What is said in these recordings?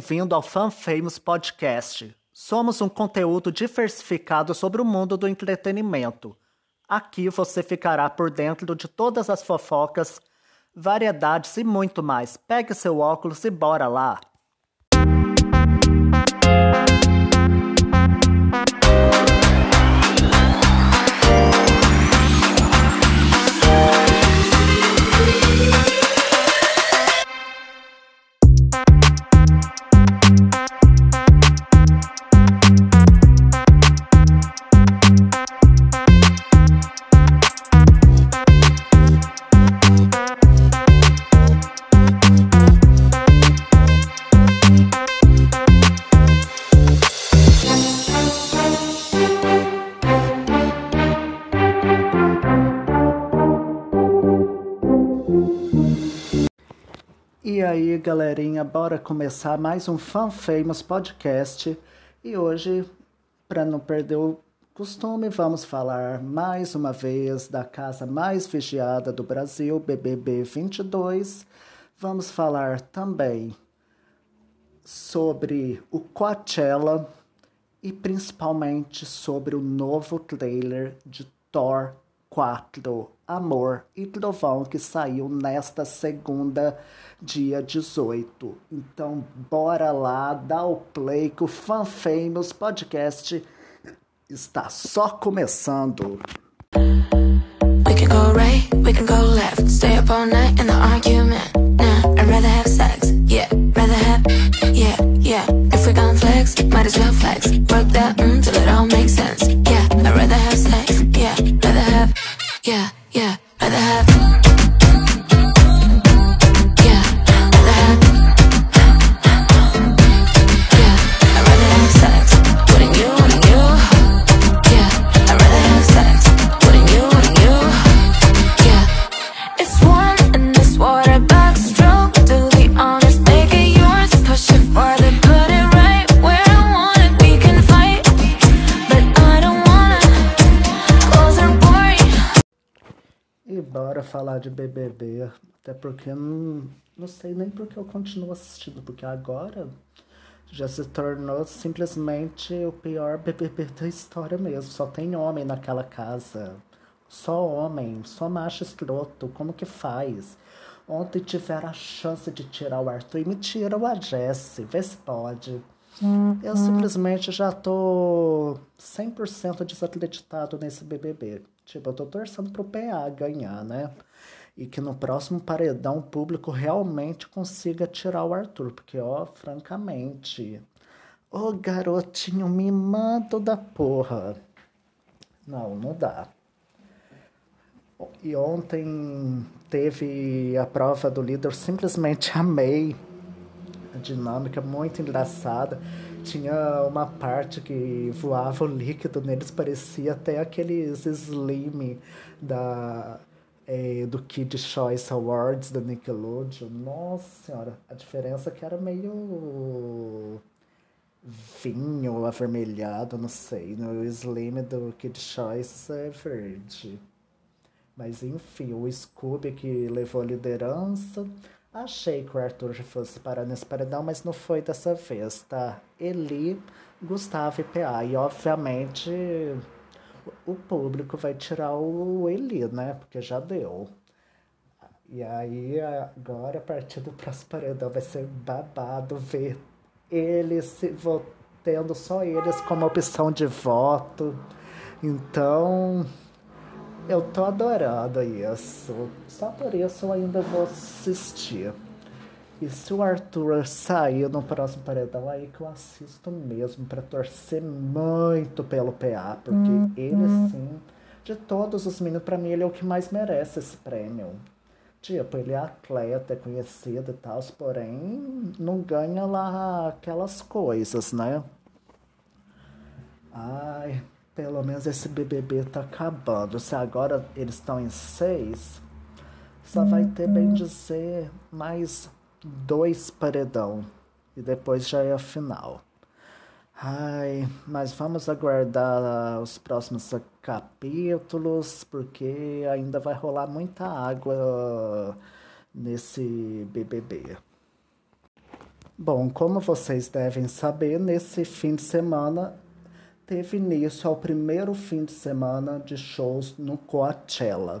Bem-vindo ao Fan Famous Podcast. Somos um conteúdo diversificado sobre o mundo do entretenimento. Aqui você ficará por dentro de todas as fofocas, variedades e muito mais. Pegue seu óculos e bora lá! Aí, galerinha, bora começar mais um Fan Famous Podcast. E hoje, para não perder o costume, vamos falar mais uma vez da casa mais vigiada do Brasil, BBB 22. Vamos falar também sobre o Coachella e principalmente sobre o novo trailer de Thor 4, Amor e Trovão, que saiu nesta segunda, dia 18. Então, bora lá, dá o play que o Fan Famous Podcast está só começando. We can go right, we can go left. Stay up all night in the argument. Nah, I'd rather have sex. Yeah, rather have. Yeah, yeah. If we gon' flex, might as well flex. Work that mm it all makes sense. Yeah, falar de BBB, até porque não, não sei nem porque eu continuo assistindo, porque agora já se tornou simplesmente o pior BBB da história mesmo. Só tem homem naquela casa. Só homem, só macho escroto. Como que faz? Ontem tiveram a chance de tirar o Arthur e me tiram a Jessie. Vê se pode. Eu simplesmente já tô 100% desacreditado nesse BBB. Tipo, eu tô torcendo pro PA ganhar, né? E que no próximo paredão o público realmente consiga tirar o Arthur. Porque, ó, francamente. Ô garotinho mimado da porra. Não, não dá. E ontem teve a prova do líder, eu simplesmente amei a dinâmica, muito engraçada. Tinha uma parte que voava o líquido neles, parecia até aqueles slim da, eh, do Kid Choice Awards da Nickelodeon. Nossa senhora, a diferença é que era meio vinho avermelhado, não sei. No slim do Kid Choice é verde. Mas enfim, o Scooby que levou a liderança. Achei que o Arthur já fosse parar nesse paredão, mas não foi dessa vez, tá? Eli, Gustavo e PA. E obviamente o público vai tirar o Eli, né? Porque já deu. E aí agora, a partir do próximo paredão, vai ser babado ver eles se vo- tendo só eles como opção de voto. Então, eu tô adorando isso. Só por isso eu ainda vou assistir. E se o Arthur sair no próximo paredão, aí que eu assisto mesmo, pra torcer muito pelo PA, porque ele sim, de todos os meninos, pra mim ele é o que mais merece esse prêmio. Tipo, ele é atleta, é conhecido e tal, porém não ganha lá aquelas coisas, né? Ai, pelo menos esse BBB tá acabando. Se agora eles estão em seis, só vai ter, bem dizer, mais dois paredão. E depois já é a final. Ai, mas vamos aguardar os próximos capítulos, porque ainda vai rolar muita água nesse BBB. Bom, como vocês devem saber, nesse fim de semana teve início ao primeiro fim de semana de shows no Coachella.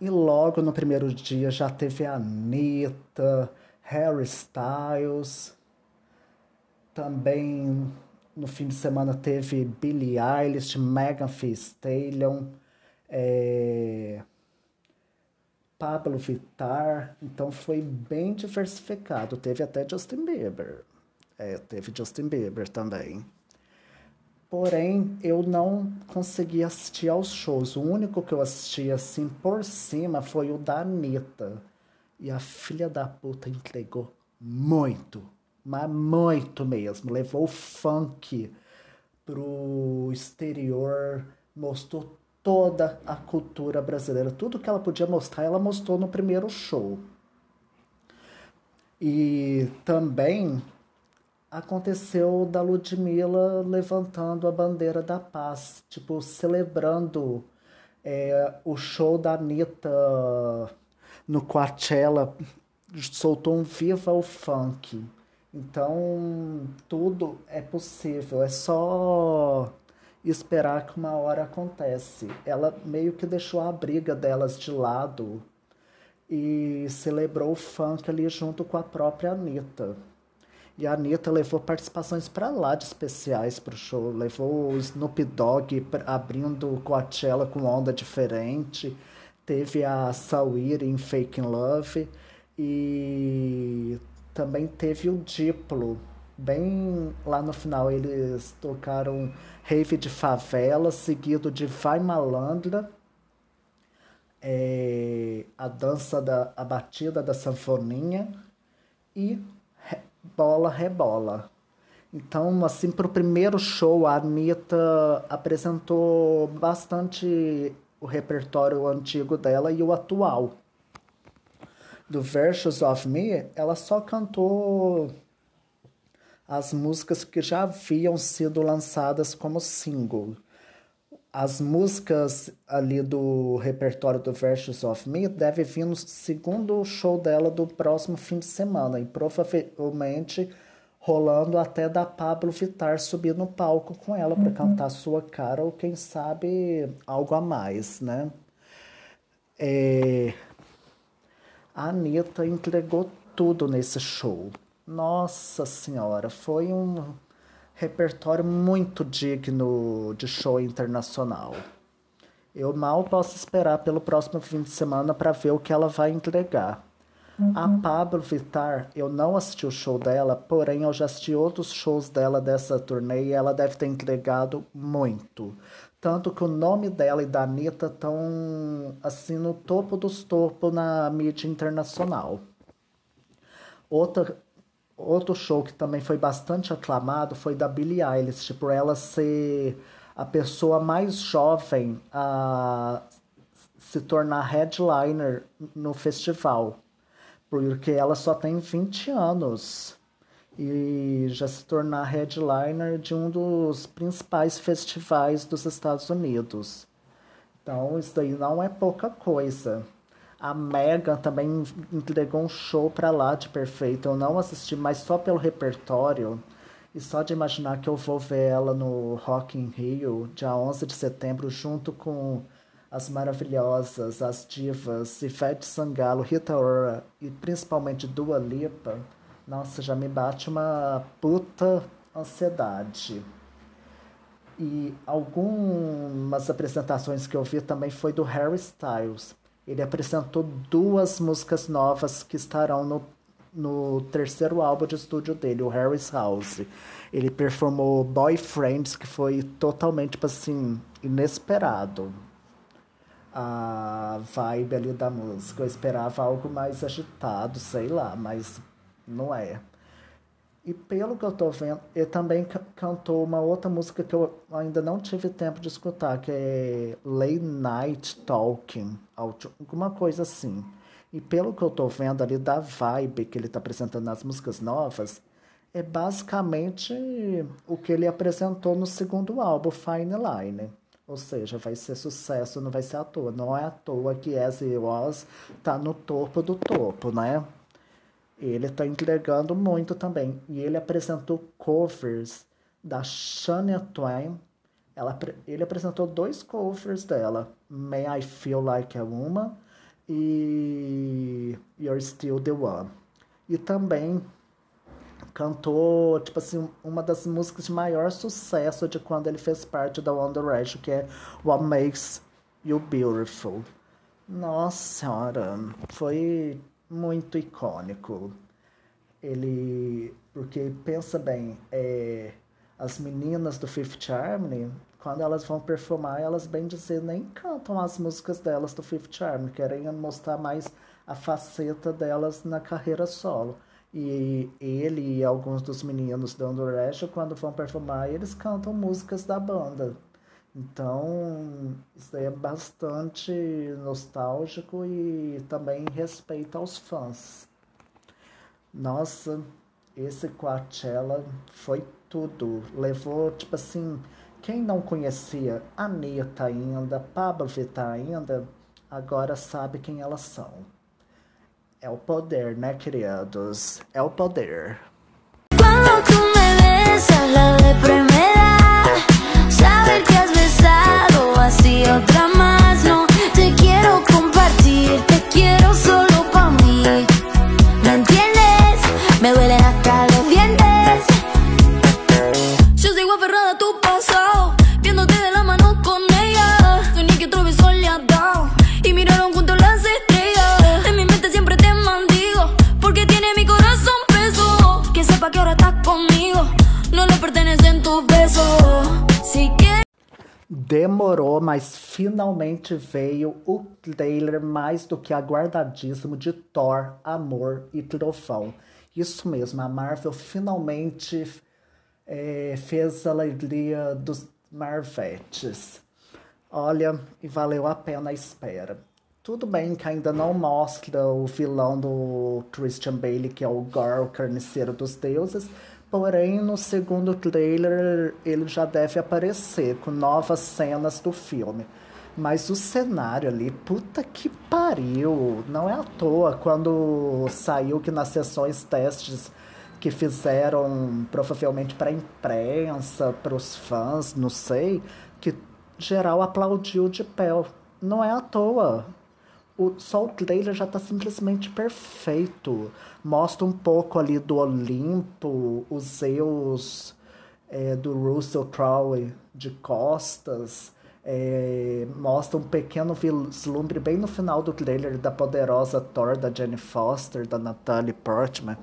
E logo no primeiro dia já teve a Anitta, Harry Styles. Também no fim de semana teve Billie Eilish, Megan Thee Stallion. É... Pablo Vittar, então foi bem diversificado. Teve até Justin Bieber. É, teve Justin Bieber também. Porém, eu não consegui assistir aos shows. O único que eu assisti assim por cima foi o da Anitta. E a filha da puta entregou muito, mas muito mesmo. Levou o funk pro exterior, mostrou toda a cultura brasileira. Tudo que ela podia mostrar, ela mostrou no primeiro show. E também aconteceu da Ludmilla levantando a bandeira da paz, tipo, celebrando é, o show da Anitta no Coachella, soltou um Viva o Funk. Então, tudo é possível, é só esperar que uma hora acontece. Ela meio que deixou a briga delas de lado e celebrou o funk ali junto com a própria Anitta. E a Anitta levou participações para lá de especiais para o show. Levou o Snoop Dogg abrindo Coachella com onda diferente. Teve a Sawiri em Fake Love. E também teve o Diplo Bem lá no final eles tocaram Rave de Favela, seguido de Vai Malandra, é, a dança da a batida da sanfoninha e Bola Rebola. Então, assim, para o primeiro show, a Anitta apresentou bastante o repertório antigo dela e o atual. Do Versus of Me, ela só cantou as músicas que já haviam sido lançadas como single. As músicas ali do repertório do Versus of Me devem vir no segundo show dela do próximo fim de semana e provavelmente rolando até da Pablo Vittar subir no palco com ela para uhum. cantar sua cara ou quem sabe algo a mais, né? É... A Anitta entregou tudo nesse show. Nossa Senhora, foi um repertório muito digno de show internacional. Eu mal posso esperar pelo próximo fim de semana para ver o que ela vai entregar. Uhum. A Pablo Vittar, eu não assisti o show dela, porém eu já assisti outros shows dela dessa turnê e ela deve ter entregado muito. Tanto que o nome dela e da Anitta estão assim no topo dos topos na mídia internacional. Outra Outro show que também foi bastante aclamado foi da Billie Eilish, por ela ser a pessoa mais jovem a se tornar headliner no festival, porque ela só tem 20 anos e já se tornar headliner de um dos principais festivais dos Estados Unidos. Então, isso daí não é pouca coisa. A Megan também entregou um show pra lá de perfeito. Eu não assisti, mas só pelo repertório. E só de imaginar que eu vou ver ela no Rock in Rio, dia 11 de setembro, junto com as maravilhosas, as divas, Ivete Sangalo, Rita Ora e principalmente Dua Lipa. Nossa, já me bate uma puta ansiedade. E algumas apresentações que eu vi também foi do Harry Styles. Ele apresentou duas músicas novas que estarão no, no terceiro álbum de estúdio dele, o Harry's House. Ele performou Boyfriends, que foi totalmente, tipo assim, inesperado. A vibe ali da música. Eu esperava algo mais agitado, sei lá, mas não é. E pelo que eu tô vendo, ele também cantou uma outra música que eu ainda não tive tempo de escutar, que é Late Night Talking, alguma coisa assim. E pelo que eu tô vendo ali da vibe que ele tá apresentando nas músicas novas, é basicamente o que ele apresentou no segundo álbum, Fine Line. Ou seja, vai ser sucesso, não vai ser à toa. Não é à toa que As It Was tá no topo do topo, né? Ele tá entregando muito também. E ele apresentou covers da Shania Twain. Ela, ele apresentou dois covers dela. May I Feel Like a Woman e You're Still the One. E também cantou, tipo assim, uma das músicas de maior sucesso de quando ele fez parte da One Direction, que é What Makes You Beautiful. Nossa senhora, foi muito icônico. Ele, porque pensa bem, é, as meninas do Fifth Harmony, quando elas vão performar, elas bem dizer nem cantam as músicas delas do Fifth Harmony, querem mostrar mais a faceta delas na carreira solo. E ele e alguns dos meninos do Underage, quando vão performar, eles cantam músicas da banda. Então, isso é bastante nostálgico e também respeito aos fãs. Nossa, esse Coachella foi tudo. Levou, tipo assim, quem não conhecia Anitta ainda, Pablo Vittar ainda, agora sabe quem elas são. É o poder, né, queridos? É o poder. Quando otra más, no te quiero compartir, te quiero solo Demorou, mas finalmente veio o trailer mais do que aguardadíssimo de Thor, Amor e Trovão. Isso mesmo, a Marvel finalmente é, fez a alegria dos Marvetes. Olha, e valeu a pena a espera. Tudo bem que ainda não mostra o vilão do Christian Bale, que é o Gore, o carniceiro dos deuses, Porém, no segundo trailer, ele já deve aparecer com novas cenas do filme. Mas o cenário ali, puta que pariu! Não é à toa quando saiu que nas sessões testes que fizeram provavelmente para a imprensa, para os fãs, não sei, que geral aplaudiu de pé. Não é à toa o, só o trailer já está simplesmente perfeito. Mostra um pouco ali do Olimpo, os Zeus é, do Russell Crowe de costas. É, mostra um pequeno vislumbre bem no final do trailer da poderosa Thor da Jenny Foster, da Natalie Portman.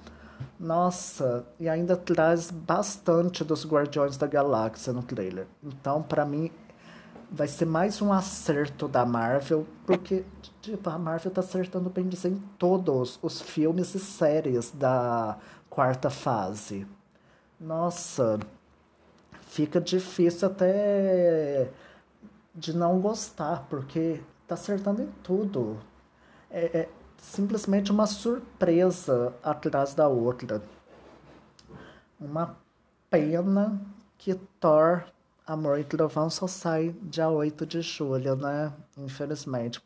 Nossa, e ainda traz bastante dos Guardiões da Galáxia no trailer. Então, para mim, vai ser mais um acerto da Marvel, porque tipo, a Marvel tá acertando bem dizer em todos os filmes e séries da quarta fase. Nossa, fica difícil até de não gostar, porque tá acertando em tudo. É, é simplesmente uma surpresa atrás da outra. Uma pena que Thor Amor e Trovão só sai dia 8 de julho, né? Infelizmente.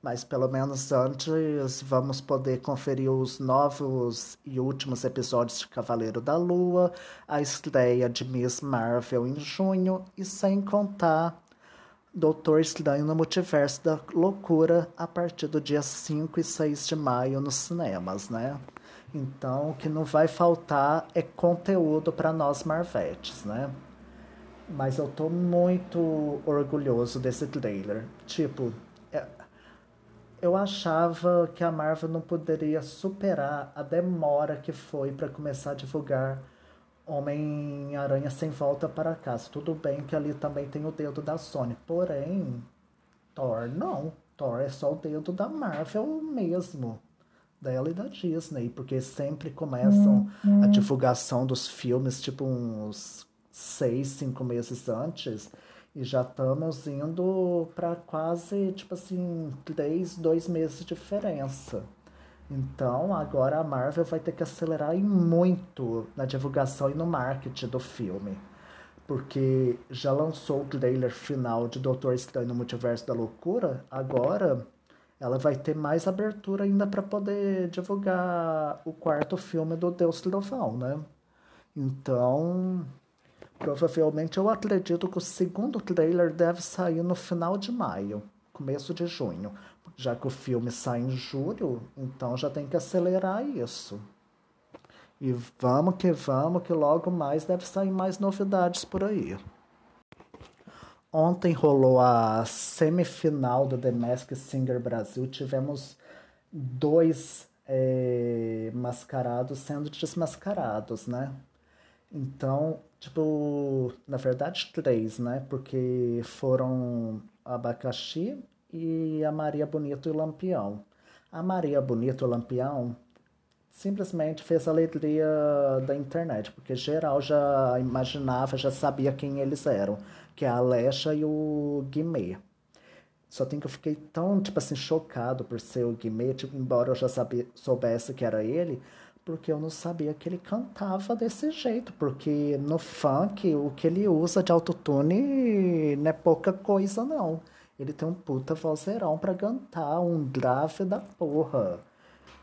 Mas pelo menos antes vamos poder conferir os novos e últimos episódios de Cavaleiro da Lua, a estreia de Miss Marvel em junho e sem contar Doutor Estranho no Multiverso da Loucura a partir do dia 5 e 6 de maio nos cinemas, né? Então, o que não vai faltar é conteúdo para nós Marvetes, né? Mas eu tô muito orgulhoso desse trailer. Tipo, é, eu achava que a Marvel não poderia superar a demora que foi para começar a divulgar Homem-Aranha sem volta para casa. Tudo bem que ali também tem o dedo da Sony, porém, Thor não. Thor é só o dedo da Marvel mesmo. Dela e da Disney, porque sempre começam a uhum. divulgação dos filmes, tipo uns seis, cinco meses antes e já estamos indo para quase, tipo assim, três, dois meses de diferença. Então, agora a Marvel vai ter que acelerar muito na divulgação e no marketing do filme. Porque já lançou o trailer final de Doutor Estranho no Multiverso da Loucura, agora ela vai ter mais abertura ainda para poder divulgar o quarto filme do Deus Trovão, né? Então, provavelmente eu acredito que o segundo trailer deve sair no final de maio, começo de junho. Já que o filme sai em julho, então já tem que acelerar isso. E vamos que vamos, que logo mais deve sair mais novidades por aí. Ontem rolou a semifinal do The Masked Singer Brasil. Tivemos dois é, mascarados sendo desmascarados, né? Então, tipo, na verdade, três, né? Porque foram Abacaxi e a Maria Bonito e Lampião. A Maria Bonito Lampião simplesmente fez a alegria da internet, porque geral já imaginava, já sabia quem eles eram que é a Alexa e o Guimê. Só tem que eu fiquei tão, tipo assim, chocado por ser o Guimê, tipo, embora eu já sabia, soubesse que era ele, porque eu não sabia que ele cantava desse jeito, porque no funk o que ele usa de autotune não é pouca coisa não. Ele tem um puta vozeirão pra cantar, um grave da porra.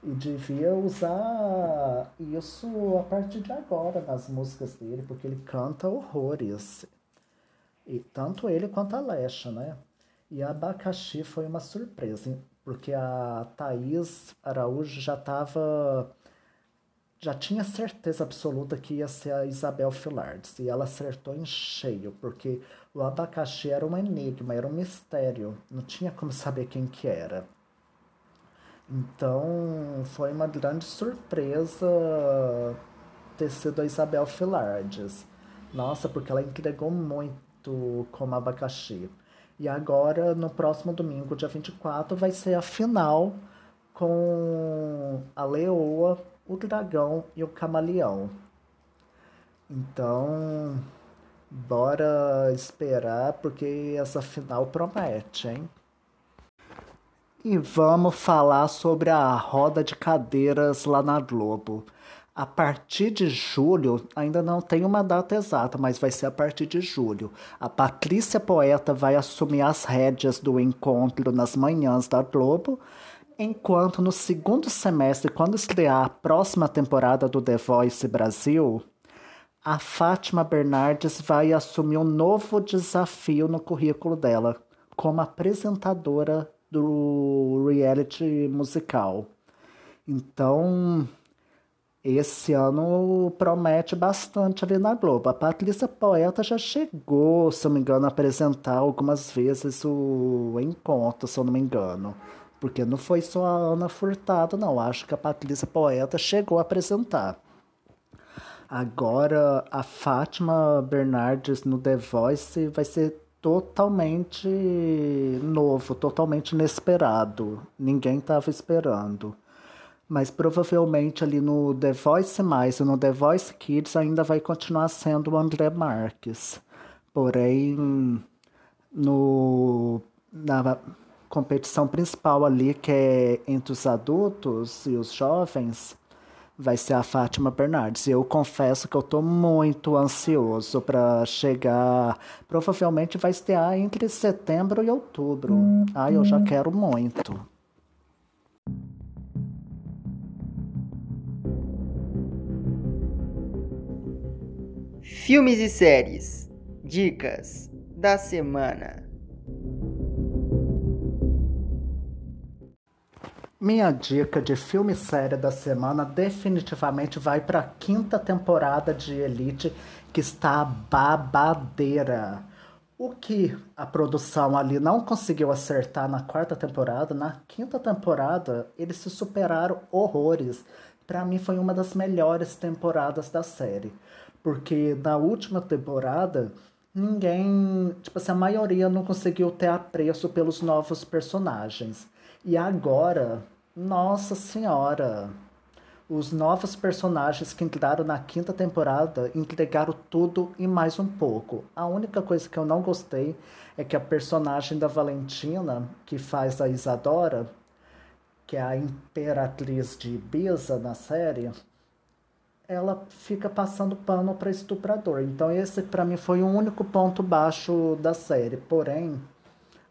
E devia usar isso a partir de agora nas músicas dele, porque ele canta horrores. E tanto ele quanto a Lesha, né? E a abacaxi foi uma surpresa, porque a Thaís Araújo já estava. Já tinha certeza absoluta que ia ser a Isabel Filardes. E ela acertou em cheio, porque o abacaxi era um enigma, era um mistério. Não tinha como saber quem que era. Então foi uma grande surpresa ter sido a Isabel Filardes. Nossa, porque ela entregou muito como abacaxi. E agora, no próximo domingo, dia 24, vai ser a final com a leoa, o dragão e o camaleão. Então, bora esperar, porque essa final promete, hein? E vamos falar sobre a roda de cadeiras lá na Globo. A partir de julho, ainda não tem uma data exata, mas vai ser a partir de julho. A Patrícia Poeta vai assumir as rédeas do encontro nas manhãs da Globo, enquanto no segundo semestre, quando estrear a próxima temporada do The Voice Brasil, a Fátima Bernardes vai assumir um novo desafio no currículo dela, como apresentadora do reality musical. Então, esse ano promete bastante ali na Globo. A Patrícia Poeta já chegou, se eu não me engano, a apresentar algumas vezes o encontro, se eu não me engano. Porque não foi só a Ana Furtado, não. Acho que a Patrícia Poeta chegou a apresentar. Agora, a Fátima Bernardes no The Voice vai ser totalmente novo, totalmente inesperado. Ninguém estava esperando. Mas provavelmente ali no The Voice Mais e no The Voice Kids ainda vai continuar sendo o André Marques. Porém, no, na competição principal ali, que é entre os adultos e os jovens, vai ser a Fátima Bernardes. E eu confesso que eu estou muito ansioso para chegar. Provavelmente vai estrear entre setembro e outubro. Ai, eu já quero muito. Filmes e séries. Dicas da semana. Minha dica de filme e série da semana definitivamente vai para a quinta temporada de Elite, que está babadeira. O que a produção ali não conseguiu acertar na quarta temporada, na quinta temporada eles se superaram horrores. Para mim foi uma das melhores temporadas da série. Porque na última temporada, ninguém. Tipo assim, a maioria não conseguiu ter apreço pelos novos personagens. E agora, nossa senhora! Os novos personagens que entraram na quinta temporada entregaram tudo e mais um pouco. A única coisa que eu não gostei é que a personagem da Valentina, que faz a Isadora, que é a imperatriz de Ibiza na série, ela fica passando pano para estuprador. Então esse para mim foi o único ponto baixo da série. Porém,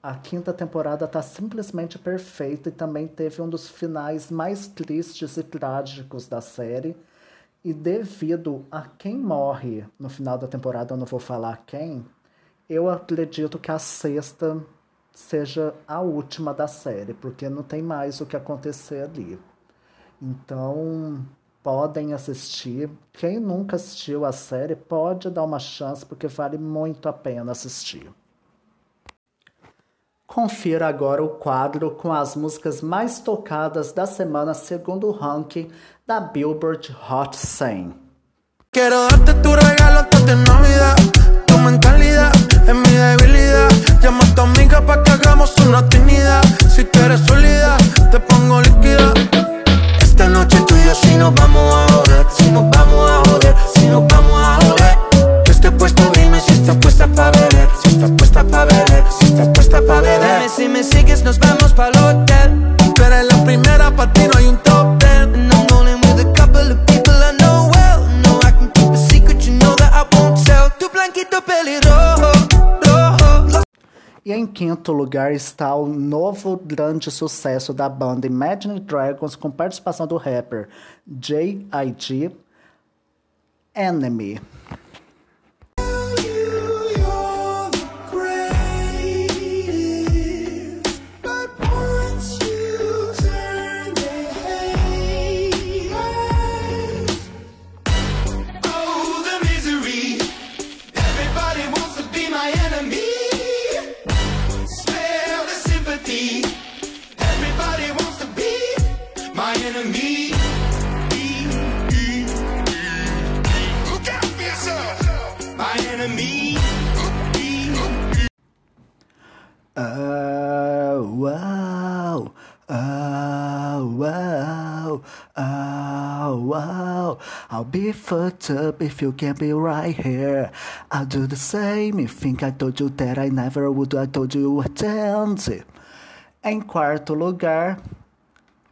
A quinta temporada tá simplesmente perfeita e também teve um dos finais mais tristes e trágicos da série. E devido a quem morre no final da temporada, eu não vou falar quem, eu acredito que a sexta seja a última da série, porque não tem mais o que acontecer ali. Então, podem assistir. Quem nunca assistiu a série pode dar uma chance, porque vale muito a pena assistir. Confira agora o quadro com as músicas mais tocadas da semana segundo o ranking da Billboard Hot 100. Quiero darte tu regalo antes de Navidad. Tu mentalidad es mi debilidad. Llama a tu amiga que hagamos una actividad. Si tú eres sólida, te pongo líquida. Esta noche tú y yo si nos vamos a joder. Si nos vamos a joder, si nos vamos a joder. Yo estoy puesto, si estás puesta beber. Si estás puesta pa' beber, si estás puesta pa' beber. Dime si me sigues, nos vamos pa'l hotel. Tú eres la primera, pa' ti no hay un top ten. And I'm rolling with a couple of people I know well. No, I can keep a secret, you know that I won't tell. Tu blanquito pelirrojo, rojo. E em quinto lugar está o novo grande sucesso da banda Imagine Dragons com participação do rapper J.I.G. Enemy. My enemy. Oh, wow. Oh, wow. Oh, wow. I'll be fucked up if you can't be right here. I'll do the same. You think I told you that I never would. I told you you attend. Em quarto lugar,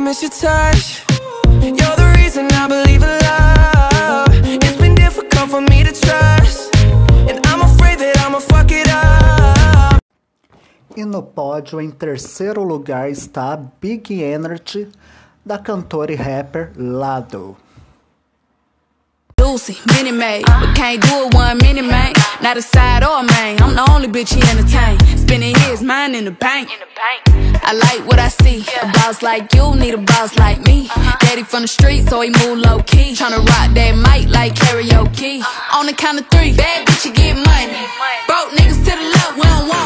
Miss your touch. You're the reason I believe in love. It's been difficult for me to trust. And I'm afraid that I'ma fuck it up. E no pódio, em terceiro lugar, está Big Energy, da cantora e rapper Lado. Lucy, mini made, but can't do it one mini man. Not a side or a main. I'm the only bitch he entertain. Spending his mind in the bank. I like what I see. A boss like you need a boss like me. Daddy from the street, so he move low key. Tryna rock that mic like karaoke. On the count of three, bad bitch, you get money. Broke niggas to the left, we don't want.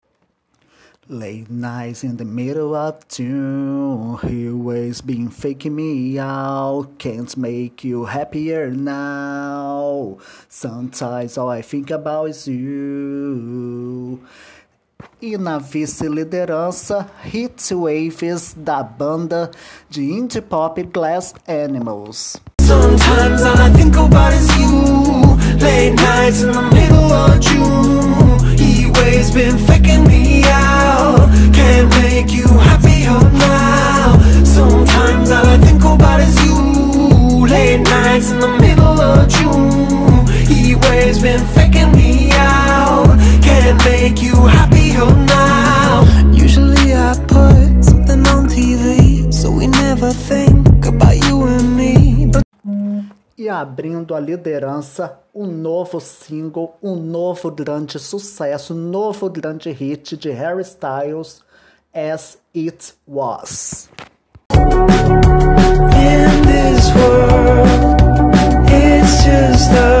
Late nights in the middle of June, he always been faking me out. Can't make you happier now. Sometimes all I think about is you. E na vice-liderança, Waves da banda de indie pop Glass Animals. Sometimes all I think about is you. Late nights in the middle of June. He always been faking me been faking me out. Can't make you happier now. Usually I put something on TV, so we never think about you and me. But E abrindo a liderança, um novo single, um novo grande sucesso, um novo grande hit de Harry Styles, As It Was. In this world, it's just us.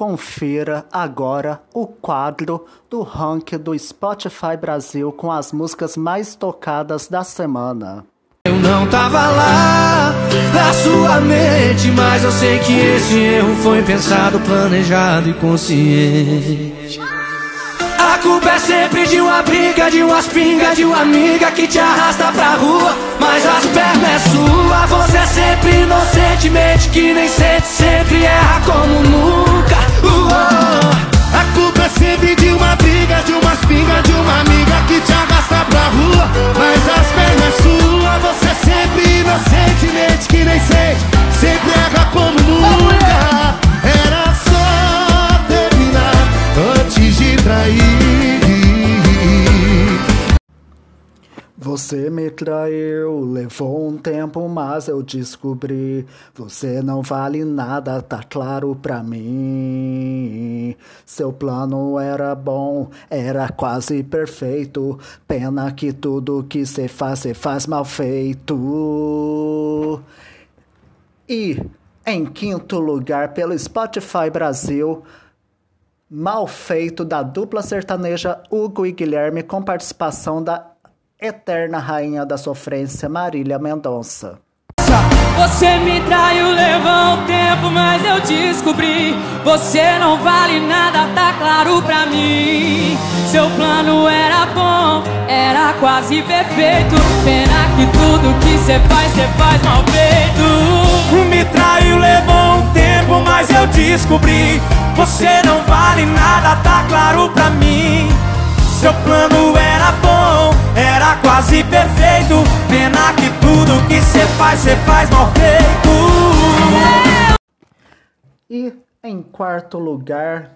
confira agora o quadro do ranking do Spotify Brasil com as músicas mais tocadas da semana. Eu não tava lá na sua mente, mas eu sei que esse erro foi pensado, planejado e consciente. A culpa é sempre de uma briga, de umas pingas, de uma amiga que te arrasta pra rua. Mas as pernas é sua, você é sempre inocentemente que nem sente, sempre erra como nunca. A culpa é sempre de uma briga, de umas pingas, de uma amiga que te arrasta pra rua. Mas as pernas sua, você é sempre inocentemente que nem sente, sempre erra como nunca. Era só terminar antes de trair. Você me traiu, levou um tempo, mas eu descobri. Você não vale nada, tá claro pra mim. Seu plano era bom, era quase perfeito. Pena que tudo que cê faz, cê faz mal feito. E em quinto lugar, pelo Spotify Brasil, Mal Feito da dupla sertaneja Hugo e Guilherme, com participação da eterna rainha da sofrência Marília Mendonça. Você me traiu, levou um tempo, mas eu descobri. Você não vale nada, tá claro pra mim. Seu plano era bom, era quase perfeito. Pena que tudo que cê faz, cê faz mal feito. Me traiu, levou um tempo, mas eu descobri. Você não vale nada, tá claro pra mim. Seu plano era bom, era quase perfeito. Pena que tudo que cê faz, cê faz mal feito. E em quarto lugar,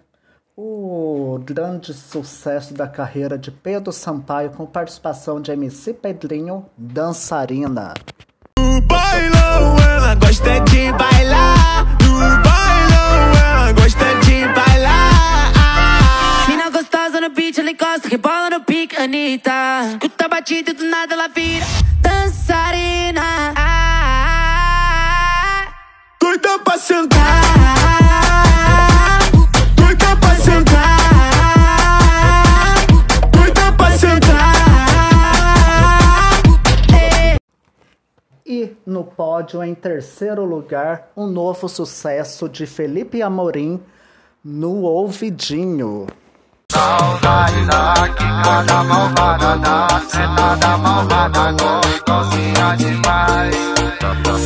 o grande sucesso da carreira de Pedro Sampaio com participação de MC Pedrinho, Dançarina. No bailão ela gosta de bailar. Rebola no pique, Anitta. Escuta a batida e do nada ela vira dançarina. Ah, Doida pra sentar, ah, doida pra sentar. Doida pra sentar. E no pódio, em terceiro lugar, um novo sucesso de Felipe Amorim no Ouvidinho. Saudade da quicada malvada da sentada malvada gostosinha demais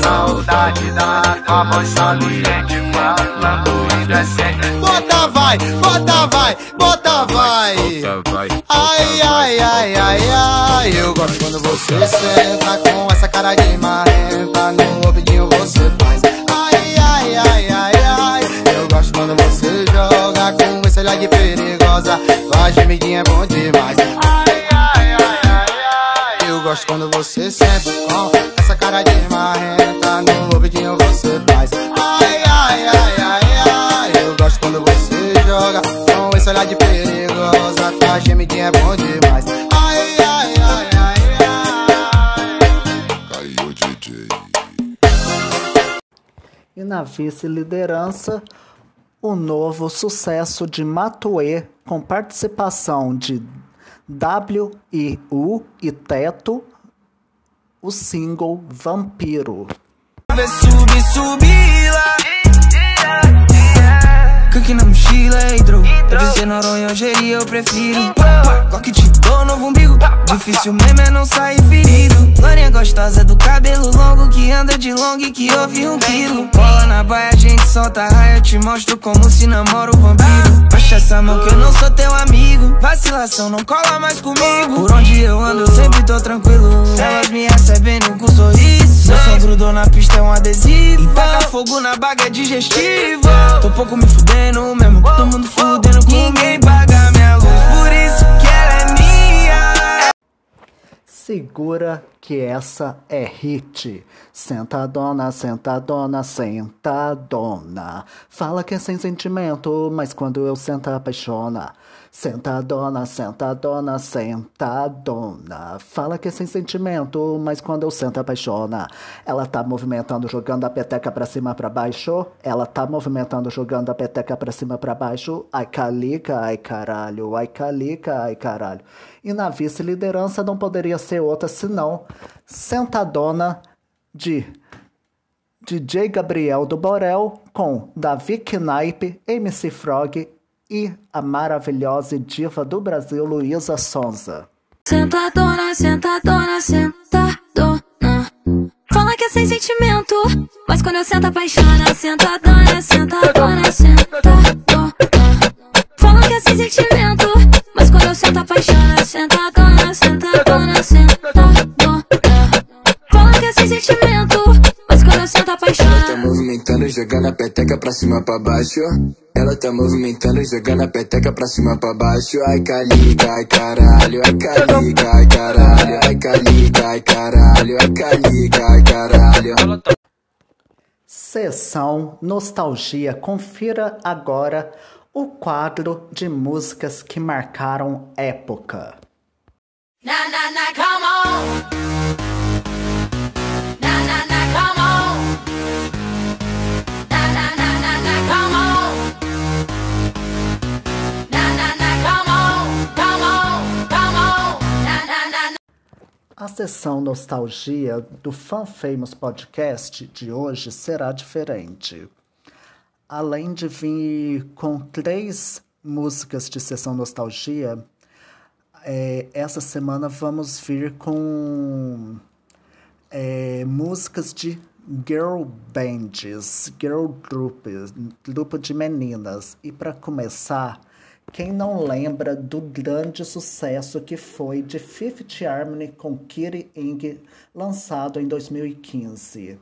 Saudade da tua voz saliente falando indecente Bota vai, bota vai, bota vai. Ai, ai, ai, ai, ai. Eu gosto quando você senta com essa cara de marrenta. No ouvidinho você faz. Ai, ai, ai, ai, ai. Eu gosto quando você joga com olhar de perigosa. Tua gemidinha é bom demais. Ai, ai, ai, ai, ai. Eu gosto quando você senta com essa cara de marrenta. No ouvidinho você faz. Ai, ai, ai, ai, ai. Eu gosto quando você joga com esse olhar de perigosa. Tua gemidinha é bom demais. Ai, ai, ai, ai, ai. Caiu DJ E na vice-liderança, o novo sucesso de Matuê, com participação de W e Teto, o single Vampiro. Vê subir, subir lá. Cookie na mochila, hidro. Pode ser Noronha eu prefiro. Glock te dou novo umbigo. Difícil mesmo é não sair ferido. Lorinha gostosa do cabelo longo que anda de long e que ouve um quilo. Cola na baia, a gente solta a raia. Eu te mostro como se namora o vampiro. Baixa essa mão que eu não sou teu amigo. Vacilação não cola mais comigo. Por onde eu ando, eu sempre tô tranquilo. Elas me recebendo com sorriso. Seu som grudou na pista, é um adesivo. E taca fogo na baga é digestivo. Tô pouco me fudendo mesmo. Todo mundo fudendo com ninguém Segura que essa é hit. Sentadona, sentadona, sentadona. Fala que é sem sentimento, mas quando eu sento apaixona. Sentadona, sentadona, sentadona. Fala que é sem sentimento, mas quando eu sento apaixona. Ela tá movimentando, jogando a peteca pra cima pra baixo. Ela tá movimentando, jogando a peteca pra cima pra baixo. Ai calica, ai caralho, ai calica, ai caralho. E na vice-liderança não poderia ser outra senão Sentadona de DJ Gabriel do Borel com Davi Knipe, MC Frog e a maravilhosa diva do Brasil, Luísa Sonza. Sentadona, sentadona, sentadona. Fala que é sem sentimento, mas quando eu sento apaixona. Sentadona, sentadona, sentadona. Fala que é sem sentimento, mas quando eu sento apaixona. Sentadona, sentadona, sentadona. Fala que é sem sentimento, mas quando eu sento Ela tá apaixona. movimentando, jogando a peteca pra cima pra baixo. Ela tá movimentando, jogando a peteca pra cima pra baixo. Ai caliga, ai caralho, ai caliga, ai caralho, ai caliga, ai caralho, ai caliga, ai caralho. Sessão Nostalgia. Confira agora o quadro de músicas que marcaram época. Sessão Nostalgia do Fan Famous Podcast de hoje será diferente. Além de vir com três músicas de sessão Nostalgia, é, essa semana vamos vir com é, músicas de girl bands, girl groups, grupo de meninas. E para começar, quem não lembra do grande sucesso que foi de Fifth Harmony com Kitty Ing, lançado em 2015,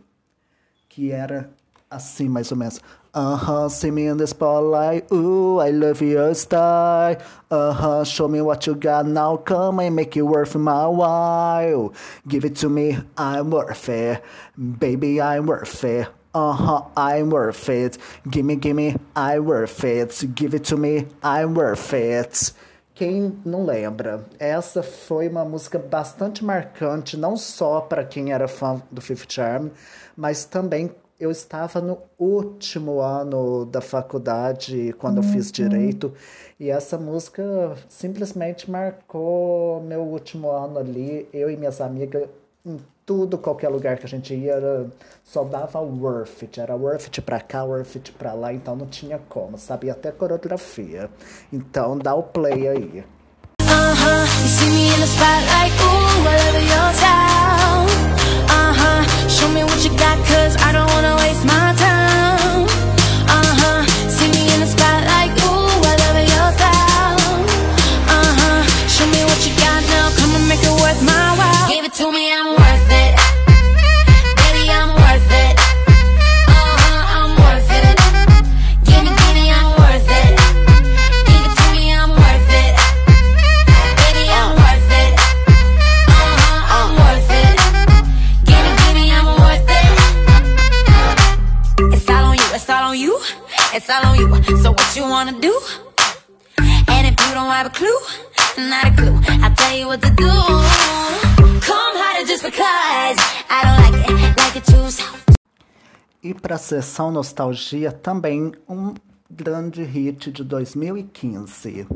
que era assim mais ou menos. Uh-huh, see me in the spotlight, ooh, I love your style. Uh-huh, show me what you got now, come and make it worth my while. Give it to me, I'm worth it. Baby, I'm worth it. Uh-huh, I'm worth it. Gimme, gimme, I'm worth it. Give it to me, I'm worth it. Quem não lembra, essa foi uma música bastante marcante, não só para quem era fã do Fifth Charm, mas também eu estava no último ano da faculdade quando eu fiz direito e essa música simplesmente marcou meu último ano ali. Eu e minhas amigas, em tudo, qualquer lugar que a gente ia, só dava worth it. Era worth it pra cá, worth it pra lá, então não tinha como. Sabia até coreografia. Então dá o play aí. Uh-huh, you you. Wanna do? And if you don't have a clue, not a clue, I'll tell you what to do. Come harder just because I don't like it, like it too soft. E para a sessão Nostalgia, também um grande hit de 2015.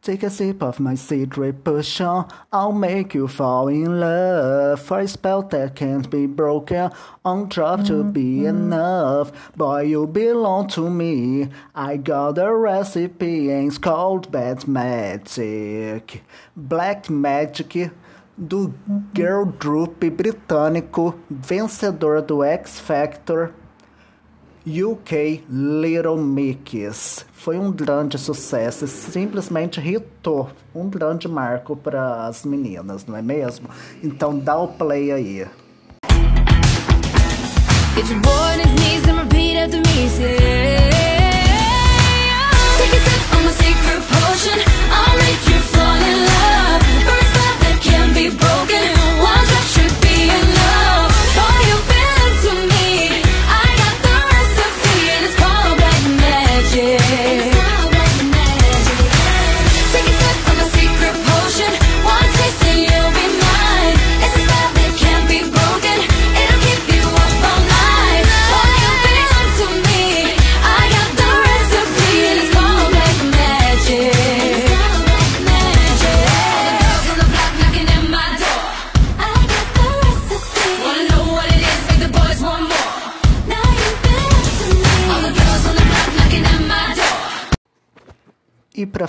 Take a sip of my secret potion, I'll make you fall in love. For a spell that can't be broken, on drop to be enough. Boy, you belong to me. I got a recipe, and it's called Bad Magic. Black Magic do girl group britânico vencedor do X Factor UK Little Mix. Foi um grande sucesso, e simplesmente hitou, um grande marco para as meninas, não é mesmo? Então dá o play aí.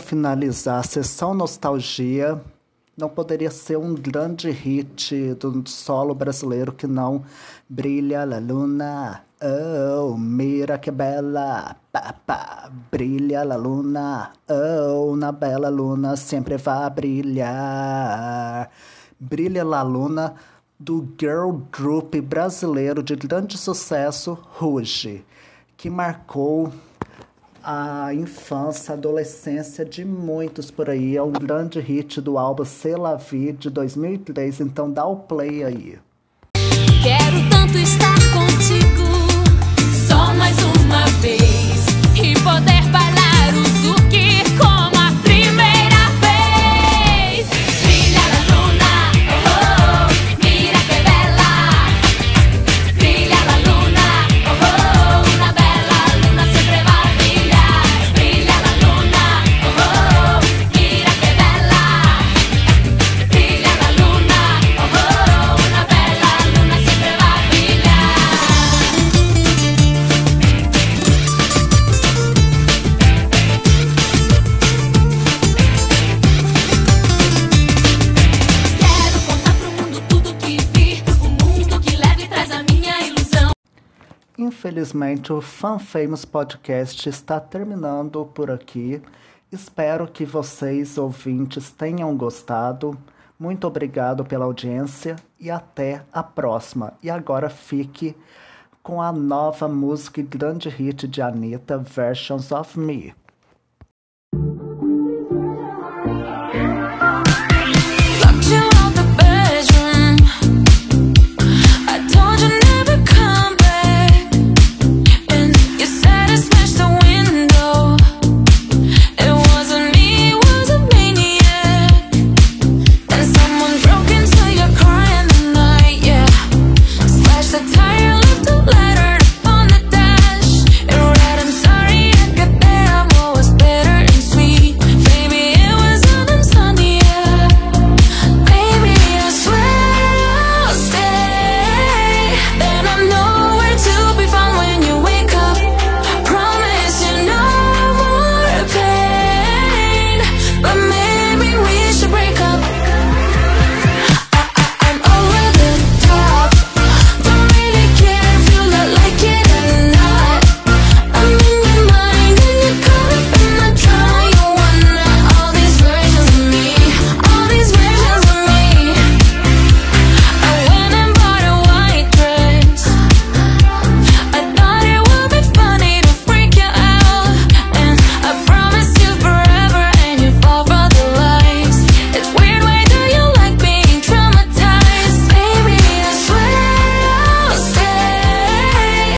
Finalizar a sessão nostalgia, não poderia ser um grande hit do solo brasileiro que não Brilha la luna, oh, mira que bela, pá, brilha la luna, oh, na bela luna sempre vai brilhar. Brilha la luna do girl group brasileiro de grande sucesso, Ruge, que marcou a infância, a adolescência de muitos por aí. É um grande hit do álbum C'est la vie de 2003, então dá o play aí. Quero tanto estar contigo, só mais uma vez o Fan Famous Podcast está terminando por aqui. Espero que vocês, ouvintes, tenham gostado. Muito obrigado pela audiência e até a próxima. E agora fique com a nova música e grande hit de Anitta, Versions of Me.